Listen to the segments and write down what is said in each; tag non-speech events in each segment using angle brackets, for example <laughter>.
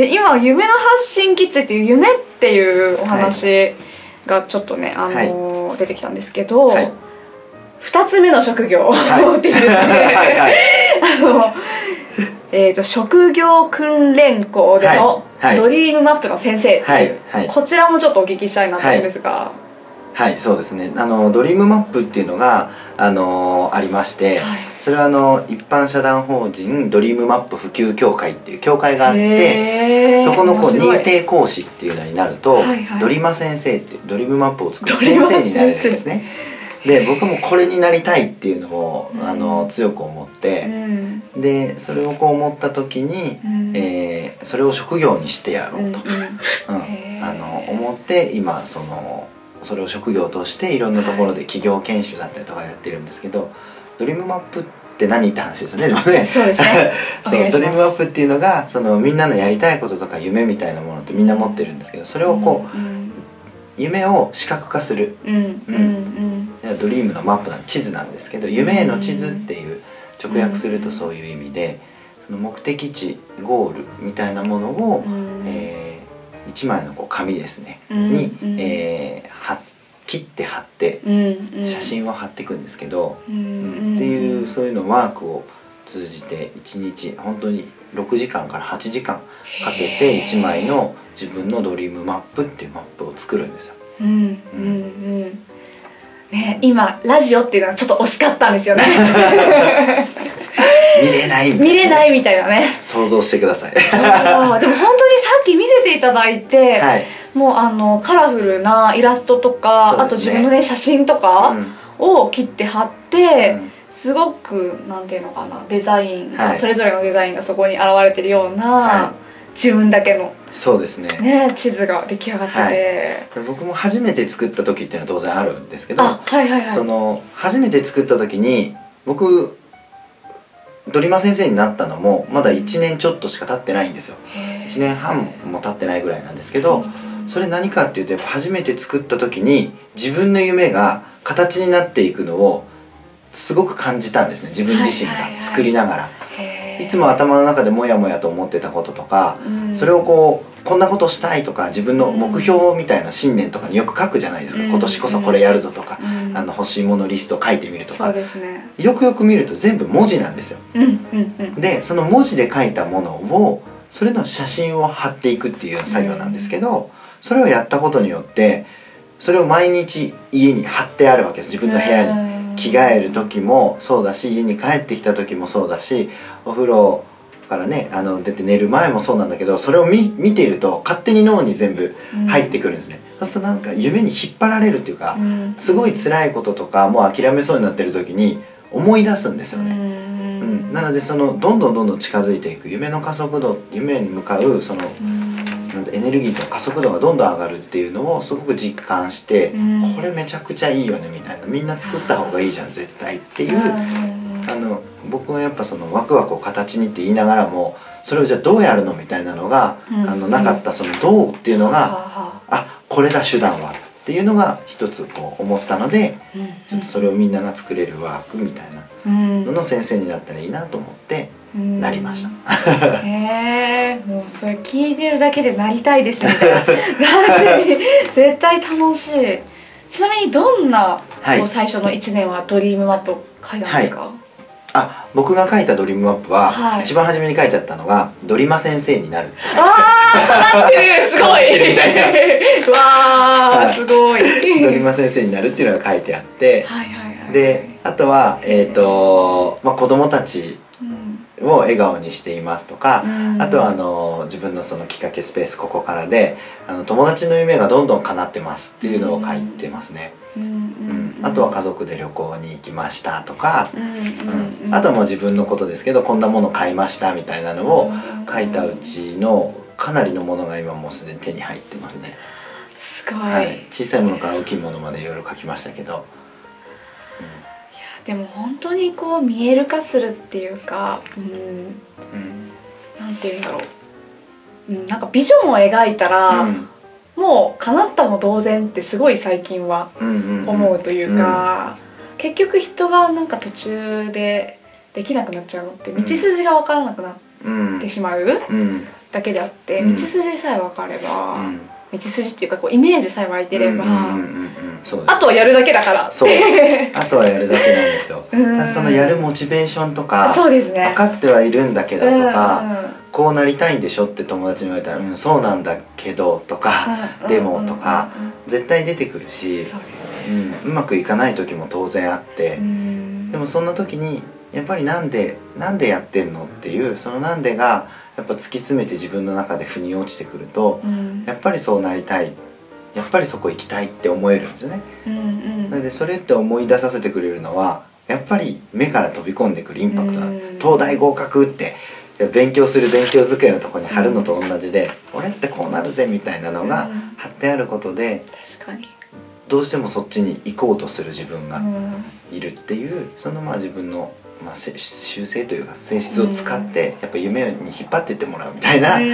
で今夢の発信基地っていう夢っていうお話がちょっとね、あの出てきたんですけど、はい。2つ目の職業、はい。っていうですねはいはい。あのえー、と職業訓練校でのドリームマップの先生っていう、はい。はい。こちらもちょっとお聞きしたいなと思うんですが、はい。そうですね。あのドリームマップっていうのがあのありまして、はいそれはあの一般社団法人ドリームマップ普及協会っていう協会があってそこのこう認定講師っていうのになると、はいはい。ドリマ先生っていうドリームマップを作る先生になれるんですね。で僕もこれになりたいっていうのを、うん。あの強く思っうて、ん。でそれをこう思った時に、うん。えーそれを職業にしてやろうと、うんうん。あの思って今そのそれを職業としていろんなところで企業研修だったりとかやってるんですけど、ドリームマップって何って話ですよね。でもね。そうですね。<laughs> そうドリームマップっていうのがそのみんなのやりたいこととか夢みたいなものってみんな持ってるんですけどそれをこう、うん夢を視覚化する。うんうんうん。ドリームのマップなん地図なんですけど夢への地図っていう直訳するとそういう意味でその目的地ゴールみたいなものを、うん。えー一枚のこう紙ですね、うんに、うん。えー貼っ切って貼って写真を貼っていくんですけど、っていうそういうのワークを通じて1日本当に6時間から8時間かけて1枚の自分のドリームマップっていうマップを作るんですよ。うんうん。うん。ね今ラジオっていうのはちょっと惜しかったんですよね <laughs> 見れない見れないみたいなね。想像してください。でも本当にさっき見せていただいて、はい。もうあのカラフルなイラストとか、あと自分のね写真とかうん。を切って貼って、うん。すごくなんていうのかなデザインが、はい。それぞれのデザインがそこに現れてるような、は自分だけのそうですね。ね地図が出来上がってて、はい。僕も初めて作った時っていうのは当然あるんですけど、あはいはいはい。その初めて作った時に僕ドリマ先生になったのもまだ1年ちょっとしか経ってないんですよ。へー。1年半も経ってないぐらいなんですけどそれ何かっていうとやっぱ初めて作った時に自分の夢が形になっていくのをすごく感じたんですね自分自身が作りながら、いつも頭の中でモヤモヤと思ってたこととか、うん。それをこうこんなことしたいとか自分の目標みたいな信念とかによく書くじゃないですか、うん。今年こそこれやるぞとか、うんあの欲しいものリストを書いてみるとか。ですね。よくよく見ると全部文字なんですよ。うんうんうん。でその文字で書いたものをそれの写真を貼っていくっていう作業なんですけど、それをやったことによってそれを毎日家に貼ってあるわけです。自分の部屋に。に着替える時もそうだし家に帰ってきた時もそうだしお風呂からねあの出て寝る前もそうなんだけどそれを見見ていると勝手に脳に全部入ってくるんですね、そうするとなんか夢に引っ張られるっていうか、すごい辛いこととかもう諦めそうになってる時に思い出すんですよね、うんなのでそのどんどんどんどん近づいていく。夢の加速度夢に向かうそのエネルギーと加速度がどんどん上がるっていうのをすごく実感して、うん。これめちゃくちゃいいよねみたいな。みんな作った方がいいじゃん絶対っていう、あの僕はやっぱそのワクワクを形にって言いながらもそれをじゃあどうやるのみたいなのが、うんあのなかったその「どう」っていうのが、これだ手段はっていうのが一つこう思ったのでちょっとそれをみんなが作れるワークみたいなのの先生になったらいいなと思ってなりました。へえもうそれ聞いてるだけでなりたいですみたいな。<laughs> 感じに。絶対楽しい。ちなみにどんな、はい。最初の1年はドリームマップを書いたんですか、あ僕が書いたドリームマップは、はい。一番初めに書いてあったのが「ドリマ先生になる」ああな <laughs> ってるすごい。みたいな。<laughs> わあはい。すごい。ドリマ先生になるっていうのが書いてあってはいはいはいであとは、えーとまあ、子供たちうん。を笑顔にしていますとか、うん。あとはあの自分のそのきっかけスペースここからであの友達の夢がどんどん叶ってますっていうのを書いてますね。うんうん。うんあとは家族で旅行に行きましたとか、うんあとはもう自分のことですけどこんなもの買いましたみたいなのを書いたうちのかなりのものが今もうすでに手に入ってますね、すごい、はい。小さいものから大きいものまでいろいろ書きましたけど、でも本当にこう見える化するっていうかうん。うん。なんて言うんだろう、うん、なんかビジョンを描いたら、うんもう叶ったも同然ってすごい最近はうんうんうん。思うというか、結局人がなんか途中でできなくなっちゃうのって道筋が分からなくなっうんてしまううん。だけであって、うん。道筋さえ分かれば、うん。道筋っていうかこうイメージさえ湧いてれば、うんうんうんうんそうあとはやるだけだから。っそう。てあとはやるだけなんですよ。<laughs> そのやるモチベーションとかそうですね。分かってはいるんだけどとか、こうなりたいんでしょって友達に言われたら「うんそうなんだけど」とか、うんでもとか絶対出てくるしそうですうね、ん、うまくいかない時も当然あって、うん。でもそんな時にやっぱりなんでなんでやってんのっていうそのなんでがやっぱ突き詰めて自分の中で腑に落ちてくるとうん。やっぱりそうなりたいやっぱりそこ行きたいって思えるんですよね。うんうん。なのでそれって思い出させてくれるのはやっぱり目から飛び込んでくるインパクトなうん。東大合格って勉強する勉強机のところに貼るのと同じで、俺ってこうなるぜみたいなのがうん。貼ってあることで確かに、どうしてもそっちに行こうとする自分がうん。いるっていうそのまあ自分の、まあ、せ習性というか性質を使ってやっぱ夢に引っ張ってってもらうみたいな、うんうん。う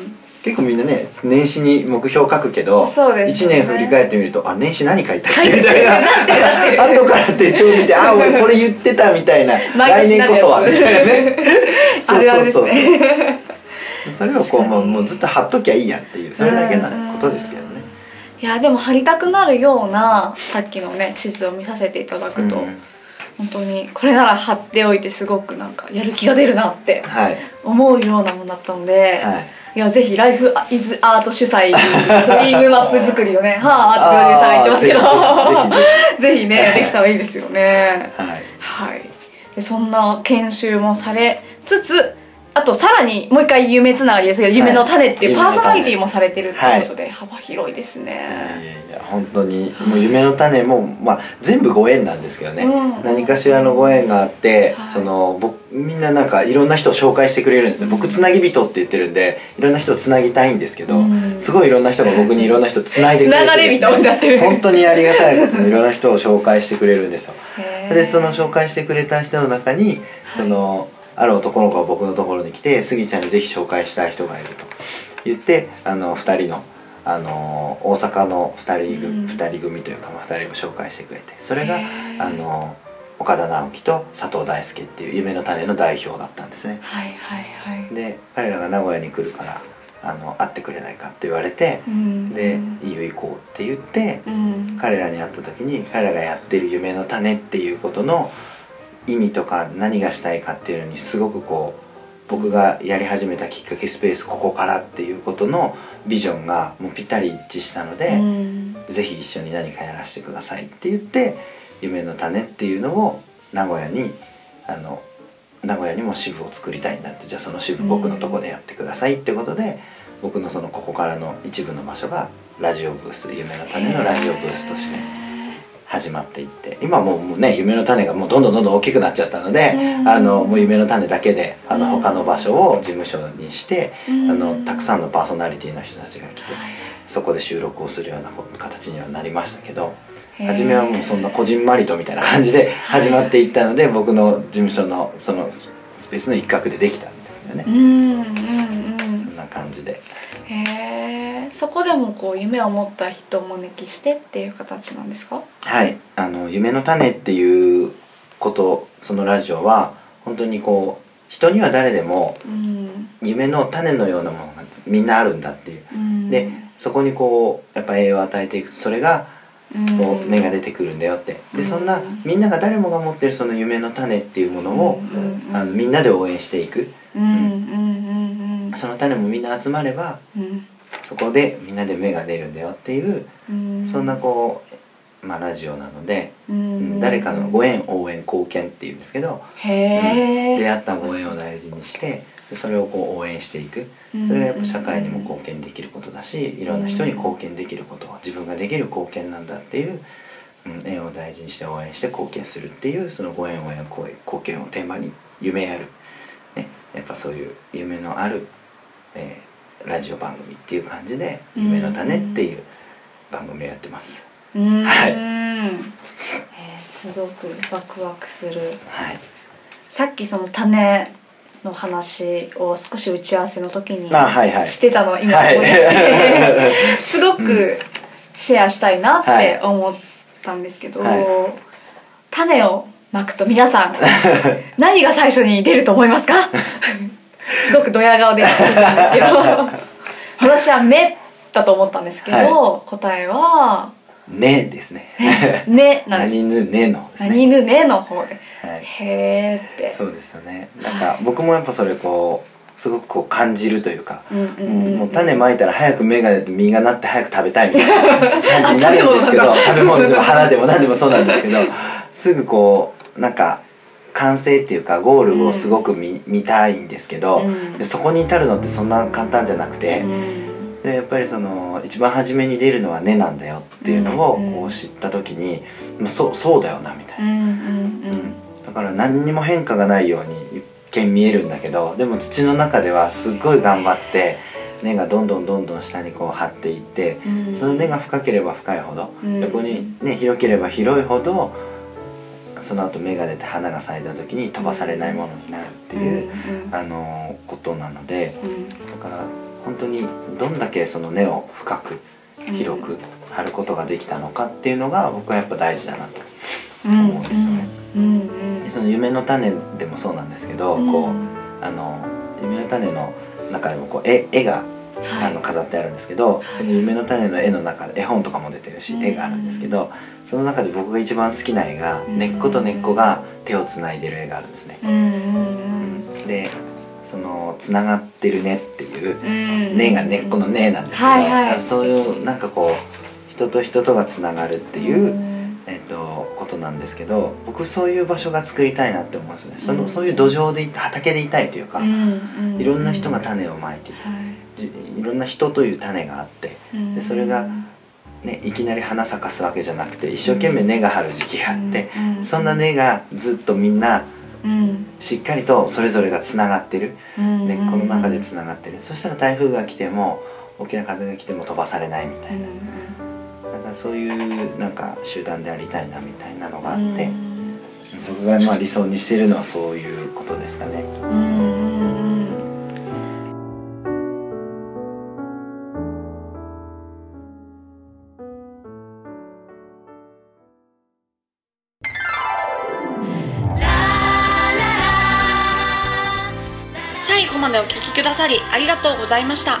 ん結構みんなね年始に目標書くけど、そうです1よね。年振り返ってみるとあ年始何書いたっけ？みたいな。<laughs> 後から手帳見てあ俺これ言ってたみたいな。毎来年こそは。みたいなね。<laughs> そうそうそうねそれをこうもうもうずっと貼っときゃいいやんっていうそれだけなことですけどね。いやでも貼りたくなるようなさっきのね地図を見させていただくと、うん。本当にこれなら貼っておいてすごくなんかやる気が出るなってはい。思うようなものだったので、はいい、やぜひライフイズアート主催ドリームマップ作りをねはあってプロデューサーが言ってますけど。ぜひねできたらいいですよね。ひはい。はい。でそんな研修もされつつあとさらにもう一回夢つながりですけど、夢の種っていうパーソナリティもされてるっていうことで、幅広いですいやいね、やいや本当にもう夢の種も、まあ、全部ご縁なんですけどね、うん。何かしらのご縁があって、はい。その僕みんななんかいろんな人を紹介してくれるんですね、うん。僕つなぎ人って言ってるんでいろんな人をつなぎたいんですけど、うん。すごいいろんな人が僕にいろんな人つないでくれてつながれ人になってる本当にありがたいことに <laughs> いろんな人を紹介してくれるんですよ。でその紹介してくれた人の中に、そのある男の子が僕のところに来て「スギちゃんにぜひ紹介したい人がいる」と。言ってあの2人の。あの大阪の2人組,、うん。二人組というか、まあ、2人を紹介してくれて。それがあの岡田直樹と佐藤大輔っていう夢の種の代表だったんですね。はいはいはい。で彼らが名古屋に来るからあの会ってくれないかって言われてうん。でうん「いいよ行こう」って言ってうん。彼らに会った時に彼らがやってる夢の種っていうことの意味とか何がしたいかっていうのにすごくこう僕がやり始めたきっかけスペースここからっていうことのビジョンがもうぴったり一致したので、うん。ぜひ一緒に何かやらせてくださいって言って夢の種っていうのを名古屋にあの名古屋にも支部を作りたいんだって。じゃあその支部僕のとこでやってくださいってことで、僕のそのここからの一部の場所がラジオブース夢の種のラジオブースとして始まっていって今もうもうね夢の種がもうどんどんどんどん大きくなっちゃったので、うん。あのもう夢の種だけであのうん。他の場所を事務所にして、うん。あのたくさんのパーソナリティの人たちが来て。はい。そこで収録をするような形にはなりましたけど初めはもうそんなこじんまりとみたいな感じで始まっていったので僕の事務所のそのススペースの一角でできたんですよね。うんうんうん。そんな感じで。へえそこでもこう夢を持った人をお招きしてっていう形なんですか？はい。あの夢の種っていうことそのラジオは本当にこう人には誰でもうん。夢の種のようなものがみんなあるんだっていう。うん。でそこにこうやっぱ栄養を与えていくそれがこううん。芽が出てくるんだよって。うん。でそんなみんなが誰もが持ってるその夢の種っていうものをうんうんあのみんなで応援していく。うんうんうん。その種もみんな集まればうんそこでみんなで芽が出るんだよっていううん。そんなこうまあラジオなのでううんん誰かのご縁応援貢献っていうんですけどへえ出会ったご縁を大事にしてでそれをこう応援していく。それがやっぱ社会にも貢献できることだしいろんな人に貢献できること自分ができる貢献なんだっていううん、縁を大事にして応援して貢献するっていうそのご縁応援貢献をテーマに夢ある、ね、やっぱそういう夢のある、えーラジオ番組っていう感じで「うん。夢の種」っていう番組をやってます。うーん。<laughs> はい。えーすごくワクワクする。はい、さっきその種の話を少し打ち合わせの時にしてたのを今はい。思い出して、<laughs> すごくシェアしたいなって思ったんですけど、はい。種をまくと皆さん <laughs> 何が最初に出ると思いますか？すごくドヤ顔で言ってたんですけど <laughs> 私は「目」だと思ったんですけど、答えはねですね。「ね」なんです <laughs> 何ぬねのですね。何ぬねの方ではい。へーってそうですよね。なんか僕もやっぱそれこうすごくこう感じるというか。もう種まいたら早く芽が出て実がなって早く食べたいみたいな感じになるんですけど <laughs> あ食べ物でも花でも何でもそうなんですけどすぐこうなんか完成っていうかゴールをすごく見,、見たいんですけど、うん。でそこに至るのってそんな簡単じゃなくて、うん。でやっぱりその一番初めに出るのは根なんだよっていうのをうん。こう知った時に、まあそうそうだよなみたいな。うんうんうん。だから何にも変化がないように一見見えるんだけどでも土の中ではすっごい頑張って根がどんどんどんどん下にこう張っていってうん。その根が深ければ深いほどうん。横にね広ければ広いほどその後芽が出て花が咲いた時に飛ばされないものになるっていう、うんあのことなのでうん。だから本当にどんだけその根を深く広く張ることができたのかっていうのが僕はやっぱ大事だなとうん。思うんですよね。その夢の種でもそうなんですけど、うん。こうあの夢の種の中でもこう絵絵が、はい。あの飾ってあるんですけど、い。その夢の種の絵の中で絵本とかも出てるし、うん。絵があるんですけどその中で僕が一番好きな絵が、うん。根っこと根っこが手をつないでる絵があるんですね。うんうんでそのつながってる根っていううん根が根っこの根なんですけど、はいはい。そういうなんかこう人と人とがつながるっていう、うん。えっとことなんですけど僕そういう場所が作りたいなって思うんですよね。その、うん。そういう土壌でい畑でいたいというか、うんいろんな人が種をまいてい。ていろんな人という種があって、いでそれがね、いきなり花咲かすわけじゃなくて一生懸命根が張る時期があって、うん。そんな根がずっとみんなうん。しっかりとそれぞれがつながってる。うん。根っこの中でつながってる。そしたら台風が来ても大きな風が来ても飛ばされないみたいな。だからそういうなんか集団でありたいなみたいなのがあって、僕がまあ理想にしているのはそういうことですかね。後までお聴きくださりありがとうございました。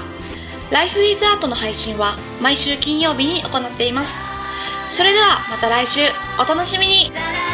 Life is Art の配信は毎週金曜日に行っています。それではまた来週。お楽しみに。ララ